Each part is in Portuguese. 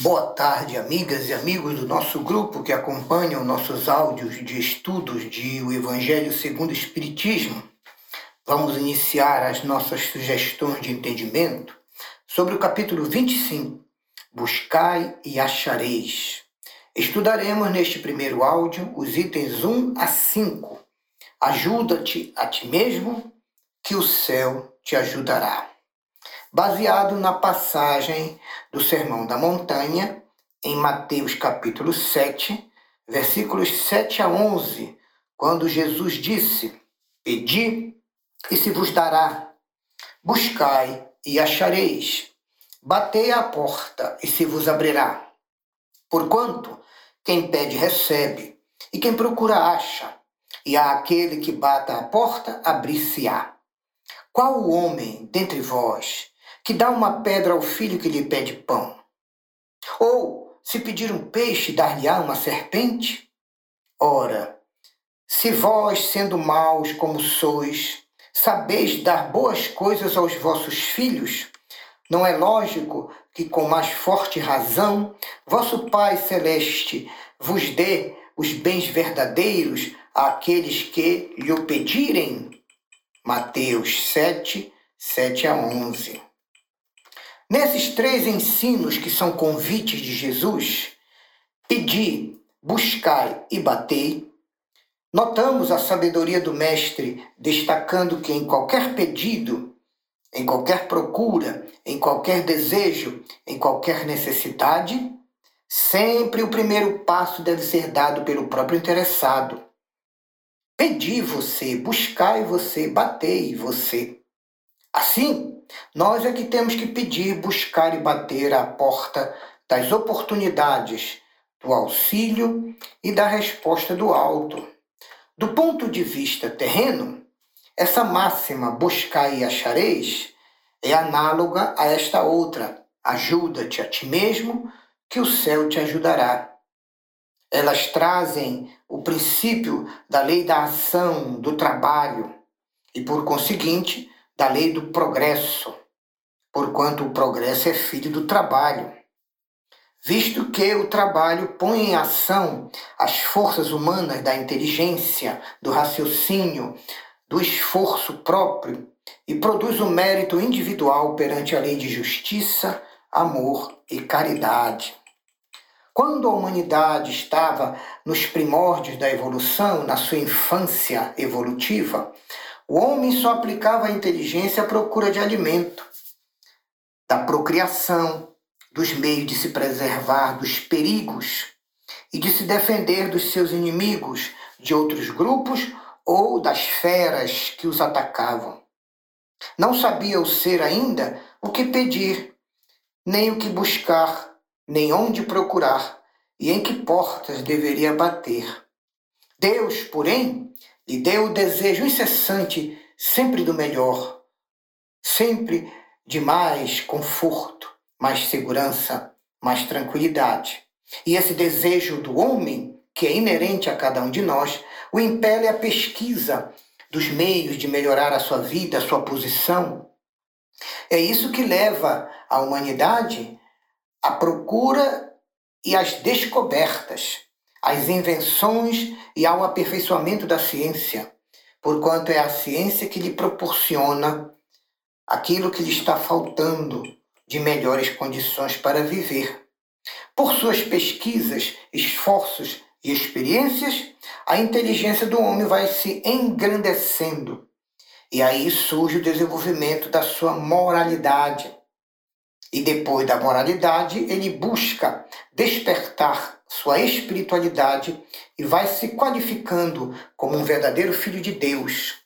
Boa tarde, amigas e amigos do nosso grupo que acompanham nossos áudios de estudos de O Evangelho segundo o Espiritismo. Vamos iniciar as nossas sugestões de entendimento sobre o capítulo 25, Buscai e Achareis. Estudaremos neste primeiro áudio os itens 1 a 5. Ajuda-te a ti mesmo, que o céu te ajudará baseado na passagem do Sermão da Montanha, em Mateus capítulo 7, versículos 7 a 11, quando Jesus disse: Pedi e se vos dará, buscai e achareis, batei à porta e se vos abrirá. Porquanto quem pede recebe, e quem procura acha, e a aquele que bata à porta abrir-se-á. Qual o homem dentre vós que dá uma pedra ao filho que lhe pede pão? Ou, se pedir um peixe, dar-lhe-á uma serpente? Ora, se vós, sendo maus como sois, sabeis dar boas coisas aos vossos filhos, não é lógico que, com mais forte razão, vosso Pai Celeste vos dê os bens verdadeiros àqueles que lhe o pedirem? Mateus 7, 7 a 11. Nesses três ensinos que são convites de Jesus, pedi, buscai e batei, notamos a sabedoria do Mestre destacando que em qualquer pedido, em qualquer procura, em qualquer desejo, em qualquer necessidade, sempre o primeiro passo deve ser dado pelo próprio interessado. Pedi você, buscai você, batei você. Assim, nós é que temos que pedir, buscar e bater à porta das oportunidades, do auxílio e da resposta do alto. Do ponto de vista terreno, essa máxima buscar e achareis é análoga a esta outra: ajuda-te a ti mesmo, que o céu te ajudará. Elas trazem o princípio da lei da ação, do trabalho, e por conseguinte, da lei do progresso, porquanto o progresso é filho do trabalho. Visto que o trabalho põe em ação as forças humanas da inteligência, do raciocínio, do esforço próprio e produz o mérito individual perante a lei de justiça, amor e caridade. Quando a humanidade estava nos primórdios da evolução, na sua infância evolutiva, o homem só aplicava a inteligência à procura de alimento, da procriação, dos meios de se preservar dos perigos e de se defender dos seus inimigos, de outros grupos ou das feras que os atacavam. Não sabia o ser ainda o que pedir, nem o que buscar, nem onde procurar e em que portas deveria bater. Deus, porém, lhe deu o desejo incessante sempre do melhor, sempre de mais conforto, mais segurança, mais tranquilidade. E esse desejo do homem, que é inerente a cada um de nós, o impele à pesquisa dos meios de melhorar a sua vida, a sua posição. É isso que leva a humanidade à procura e às descobertas às invenções e ao aperfeiçoamento da ciência, porquanto é a ciência que lhe proporciona aquilo que lhe está faltando de melhores condições para viver. Por suas pesquisas, esforços e experiências, a inteligência do homem vai se engrandecendo. E aí surge o desenvolvimento da sua moralidade. E depois da moralidade, ele busca despertar sua espiritualidade e vai se qualificando como um verdadeiro filho de Deus.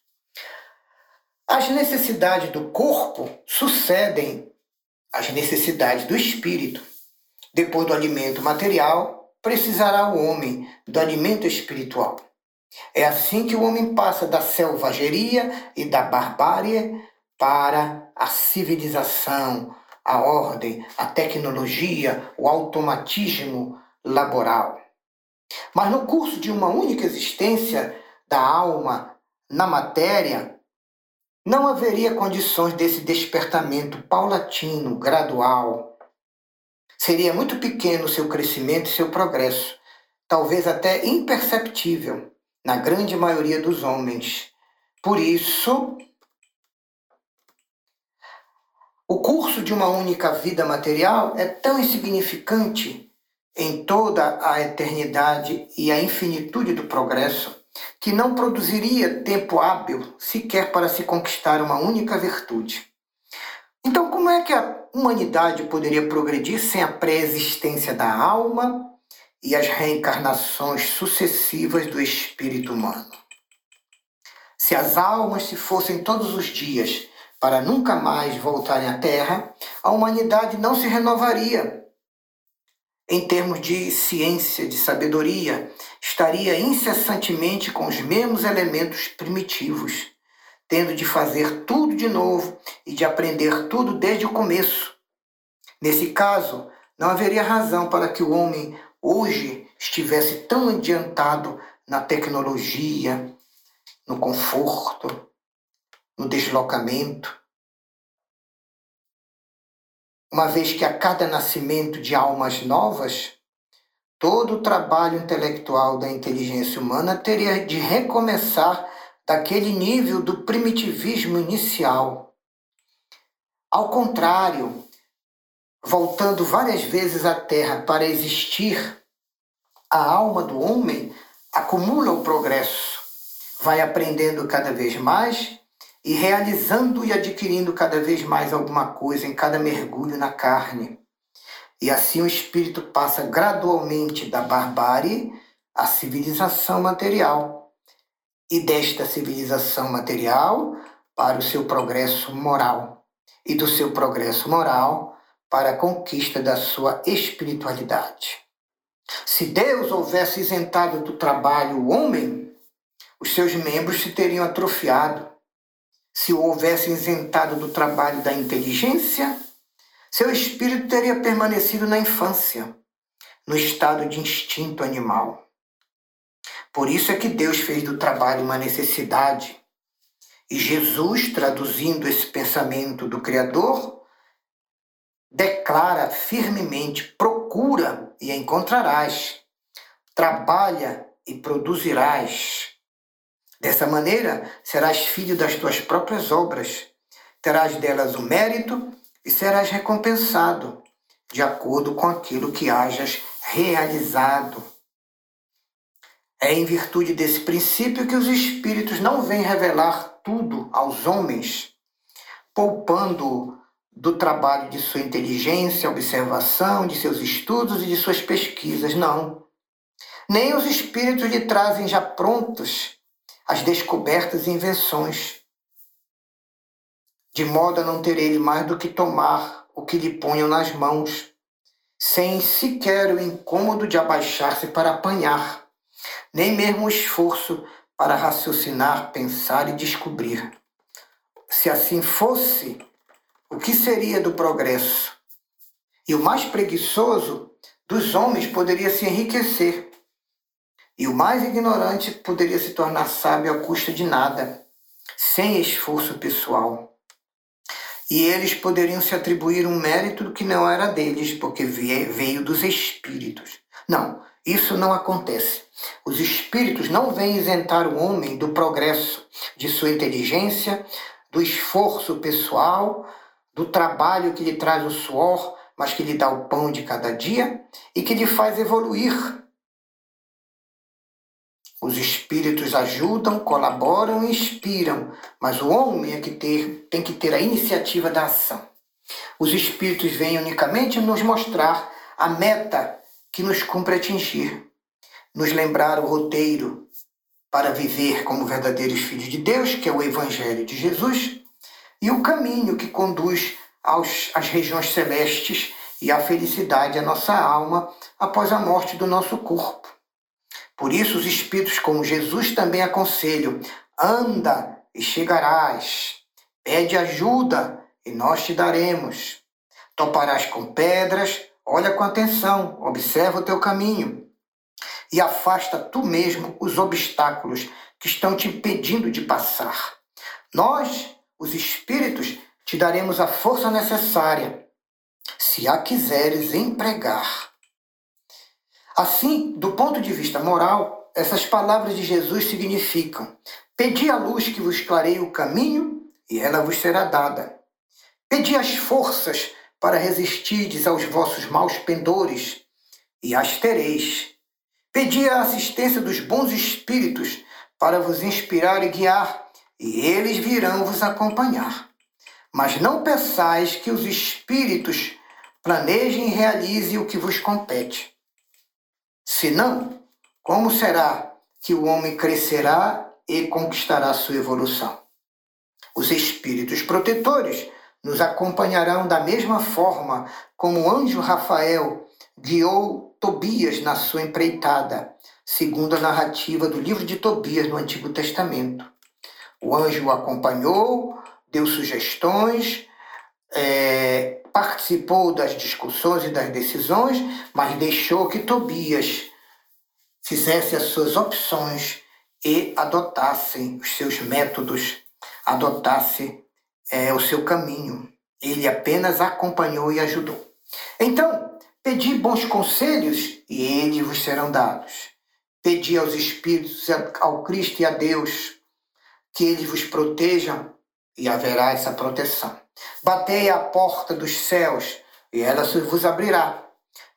As necessidades do corpo sucedem às necessidades do espírito. Depois do alimento material, precisará o homem do alimento espiritual. É assim que o homem passa da selvageria e da barbárie para a civilização, a ordem, a tecnologia, o automatismo, laboral. Mas no curso de uma única existência da alma na matéria, não haveria condições desse despertamento paulatino, gradual. Seria muito pequeno o seu crescimento e seu progresso, talvez até imperceptível na grande maioria dos homens. Por isso, o curso de uma única vida material é tão insignificante em toda a eternidade e a infinitude do progresso que não produziria tempo hábil sequer para se conquistar uma única virtude. Então, como é que a humanidade poderia progredir sem a pré-existência da alma e as reencarnações sucessivas do espírito humano? Se as almas se fossem todos os dias para nunca mais voltarem à Terra, a humanidade não se renovaria. Em termos de ciência, de sabedoria, estaria incessantemente com os mesmos elementos primitivos, tendo de fazer tudo de novo e de aprender tudo desde o começo. Nesse caso, não haveria razão para que o homem hoje estivesse tão adiantado na tecnologia, no conforto, no deslocamento. Uma vez que a cada nascimento de almas novas, todo o trabalho intelectual da inteligência humana teria de recomeçar daquele nível do primitivismo inicial. Ao contrário, voltando várias vezes à Terra para existir, a alma do homem acumula o progresso, vai aprendendo cada vez mais e realizando e adquirindo cada vez mais alguma coisa em cada mergulho na carne. E assim o espírito passa gradualmente da barbárie à civilização material, e desta civilização material para o seu progresso moral, e do seu progresso moral para a conquista da sua espiritualidade. Se Deus houvesse isentado do trabalho o homem, os seus membros se teriam atrofiado se o houvesse isentado do trabalho da inteligência, seu espírito teria permanecido na infância, no estado de instinto animal. Por isso é que Deus fez do trabalho uma necessidade. E Jesus, traduzindo esse pensamento do Criador, declara firmemente: procura e encontrarás, trabalha e produzirás. Dessa maneira, serás filho das tuas próprias obras, terás delas o mérito e serás recompensado, de acordo com aquilo que hajas realizado. É em virtude desse princípio que os espíritos não vêm revelar tudo aos homens, poupando do trabalho de sua inteligência, observação, de seus estudos e de suas pesquisas, não. Nem os espíritos lhe trazem já prontos as descobertas e invenções, de modo a não ter ele mais do que tomar o que lhe ponham nas mãos, sem sequer o incômodo de abaixar-se para apanhar, nem mesmo o esforço para raciocinar, pensar e descobrir. Se assim fosse, o que seria do progresso? E o mais preguiçoso dos homens poderia se enriquecer e o mais ignorante poderia se tornar sábio à custa de nada, sem esforço pessoal. E eles poderiam se atribuir um mérito que não era deles, porque veio dos espíritos. Não, isso não acontece. Os espíritos não vêm isentar o homem do progresso, de sua inteligência, do esforço pessoal, do trabalho que lhe traz o suor, mas que lhe dá o pão de cada dia e que lhe faz evoluir os espíritos ajudam, colaboram e inspiram, mas o homem é que ter, tem que ter a iniciativa da ação. Os espíritos vêm unicamente nos mostrar a meta que nos cumpre atingir, nos lembrar o roteiro para viver como verdadeiros filhos de Deus, que é o Evangelho de Jesus, e o caminho que conduz aos, às regiões celestes e à felicidade à nossa alma após a morte do nosso corpo. Por isso, os Espíritos, como Jesus, também aconselham: anda e chegarás, pede ajuda e nós te daremos. Toparás com pedras, olha com atenção, observa o teu caminho e afasta tu mesmo os obstáculos que estão te impedindo de passar. Nós, os Espíritos, te daremos a força necessária se a quiseres empregar. Assim, do ponto de vista moral, essas palavras de Jesus significam: Pedi a luz que vos clareie o caminho, e ela vos será dada. Pedi as forças para resistirdes aos vossos maus pendores, e as tereis. Pedi a assistência dos bons espíritos para vos inspirar e guiar, e eles virão vos acompanhar. Mas não peçais que os espíritos planejem e realizem o que vos compete. Senão, como será que o homem crescerá e conquistará sua evolução? Os espíritos protetores nos acompanharão da mesma forma como o anjo Rafael guiou Tobias na sua empreitada, segundo a narrativa do livro de Tobias no Antigo Testamento. O anjo o acompanhou, deu sugestões, é, participou das discussões e das decisões, mas deixou que Tobias fizesse as suas opções e adotasse os seus métodos, adotasse é, o seu caminho. Ele apenas acompanhou e ajudou. Então, pedi bons conselhos e eles vos serão dados. Pedi aos Espíritos, ao Cristo e a Deus que eles vos protejam e haverá essa proteção. Batei à porta dos céus e ela vos abrirá.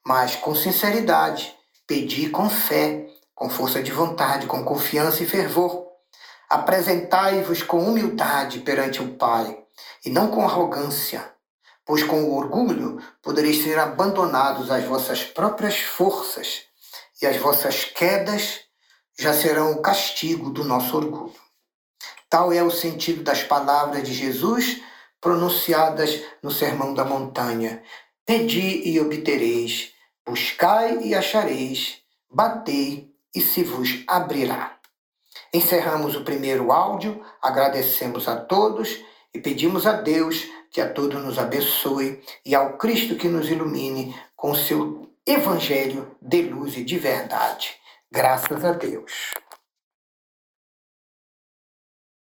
Mas com sinceridade, pedi com fé, com força de vontade, com confiança e fervor. Apresentai-vos com humildade perante o Pai e não com arrogância, pois com orgulho podereis ser abandonados às vossas próprias forças e as vossas quedas já serão o castigo do nosso orgulho. Tal é o sentido das palavras de Jesus pronunciadas no Sermão da Montanha: Pedi e obtereis, buscai e achareis, batei e se vos abrirá. Encerramos o primeiro áudio, agradecemos a todos e pedimos a Deus que a todos nos abençoe e ao Cristo que nos ilumine com seu Evangelho de luz e de verdade. Graças a Deus.